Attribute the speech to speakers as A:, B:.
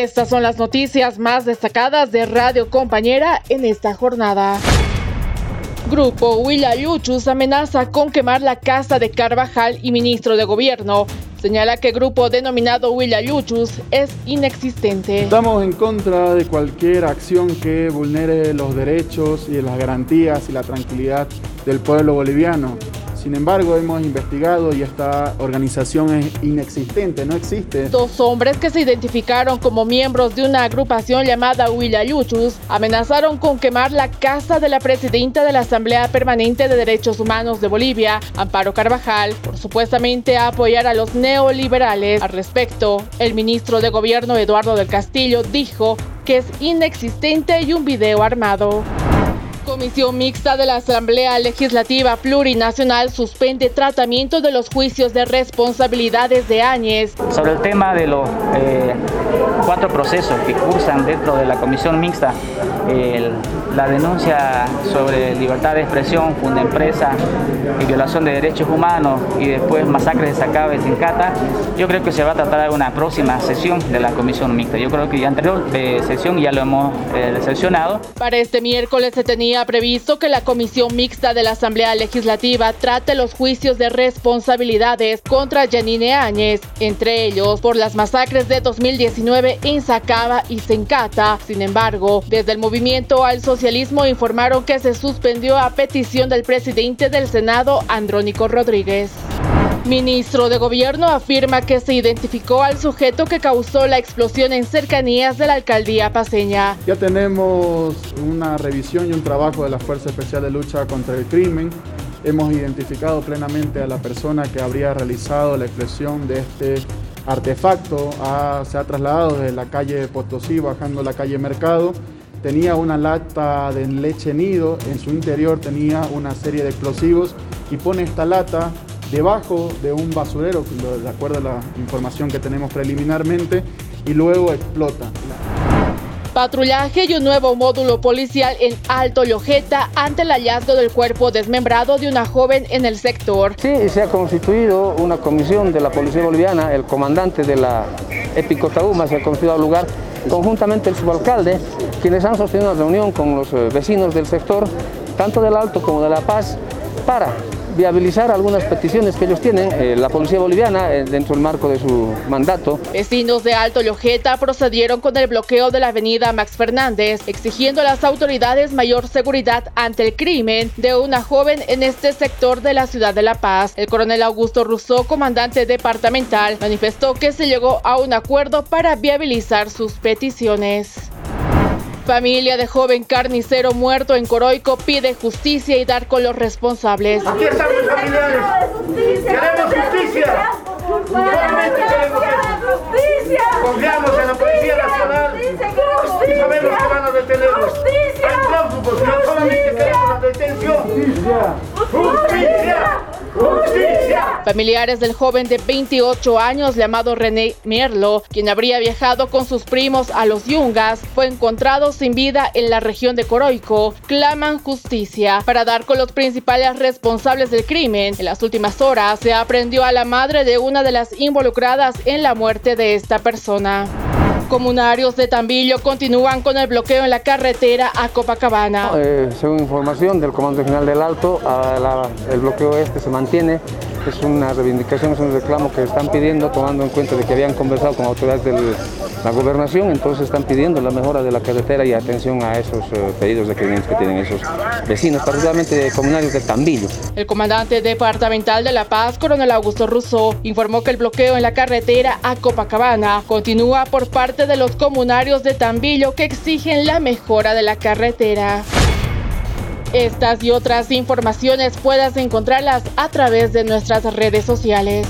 A: Estas son las noticias más destacadas de Radio Compañera en esta jornada. Grupo Huila Luchus amenaza con quemar la casa de Carvajal y ministro de Gobierno. Señala que grupo denominado Huila Luchus es inexistente.
B: Estamos en contra de cualquier acción que vulnere los derechos y las garantías y la tranquilidad del pueblo boliviano. Sin embargo, hemos investigado y esta organización es inexistente, no existe.
A: Dos hombres que se identificaron como miembros de una agrupación llamada Yuchus amenazaron con quemar la casa de la presidenta de la Asamblea Permanente de Derechos Humanos de Bolivia, Amparo Carvajal, por supuestamente apoyar a los neoliberales. Al respecto, el ministro de Gobierno Eduardo del Castillo dijo que es inexistente y un video armado. Comisión Mixta de la Asamblea Legislativa Plurinacional suspende tratamiento de los juicios de responsabilidades de Áñez.
C: Sobre el tema de los eh, cuatro procesos que cursan dentro de la Comisión Mixta, la denuncia sobre libertad de expresión, funda empresa y violación de derechos humanos y después masacres de Sacabe en Cata, yo creo que se va a tratar de una próxima sesión de la Comisión Mixta. Yo creo que ya anterior sesión ya lo hemos eh, sesionado.
A: Para este miércoles se tenía previsto que la Comisión Mixta de la Asamblea Legislativa trate los juicios de responsabilidades contra Janine Áñez, entre ellos por las masacres de 2019 en Sacaba y Sencata. Sin embargo, desde el movimiento al socialismo informaron que se suspendió a petición del presidente del Senado, Andrónico Rodríguez. Ministro de Gobierno afirma que se identificó al sujeto que causó la explosión en cercanías de la alcaldía paseña.
B: Ya tenemos una revisión y un trabajo de la Fuerza Especial de Lucha contra el Crimen. Hemos identificado plenamente a la persona que habría realizado la explosión de este artefacto. se ha trasladado desde la calle Potosí bajando la calle Mercado tenía una lata de leche nido, en su interior tenía una serie de explosivos y pone esta lata debajo de un basurero, de acuerdo a la información que tenemos preliminarmente, y luego explota.
A: Patrullaje y un nuevo módulo policial en Alto Lojeta ante el hallazgo del cuerpo desmembrado de una joven en el sector.
D: Sí, se ha constituido una comisión de la Policía Boliviana, el comandante de la Épico Tauma se ha constituido al lugar, conjuntamente el subalcalde, quienes han sostenido una reunión con los eh, vecinos del sector, tanto del Alto como de La Paz, para viabilizar algunas peticiones que ellos tienen, eh, la policía boliviana, eh, dentro del marco de su mandato.
A: Vecinos de Alto Lojeta procedieron con el bloqueo de la avenida Max Fernández, exigiendo a las autoridades mayor seguridad ante el crimen de una joven en este sector de la ciudad de La Paz. El coronel Augusto Rousseau, comandante departamental, manifestó que se llegó a un acuerdo para viabilizar sus peticiones. Familia de joven carnicero muerto en Coroico pide justicia y dar con los responsables.
E: Aquí estamos familiares. Queremos justicia. Solamente queremos justicia. Confiamos en la Policía Nacional. Y sabemos que van a detenernos. Hay prófugos, no solamente queremos la detención.
A: Familiares del joven de 28 años llamado René Mierlo, quien habría viajado con sus primos a los Yungas, fue encontrado sin vida en la región de Coroico, claman justicia para dar con los principales responsables del crimen. En las últimas horas se aprendió a la madre de una de las involucradas en la muerte de esta persona. Comunarios de Tambillo continúan con el bloqueo en la carretera a Copacabana.
D: Eh, según información del Comando General del Alto, el bloqueo este se mantiene es una reivindicación, es un reclamo que están pidiendo, tomando en cuenta de que habían conversado con autoridades de la gobernación, entonces están pidiendo la mejora de la carretera y atención a esos eh, pedidos de requerimientos que tienen esos vecinos, particularmente comunarios de Tambillo.
A: El comandante departamental de La Paz, coronel Augusto Russo, informó que el bloqueo en la carretera a Copacabana continúa por parte de los comunarios de Tambillo que exigen la mejora de la carretera. Estas y otras informaciones puedas encontrarlas a través de nuestras redes sociales.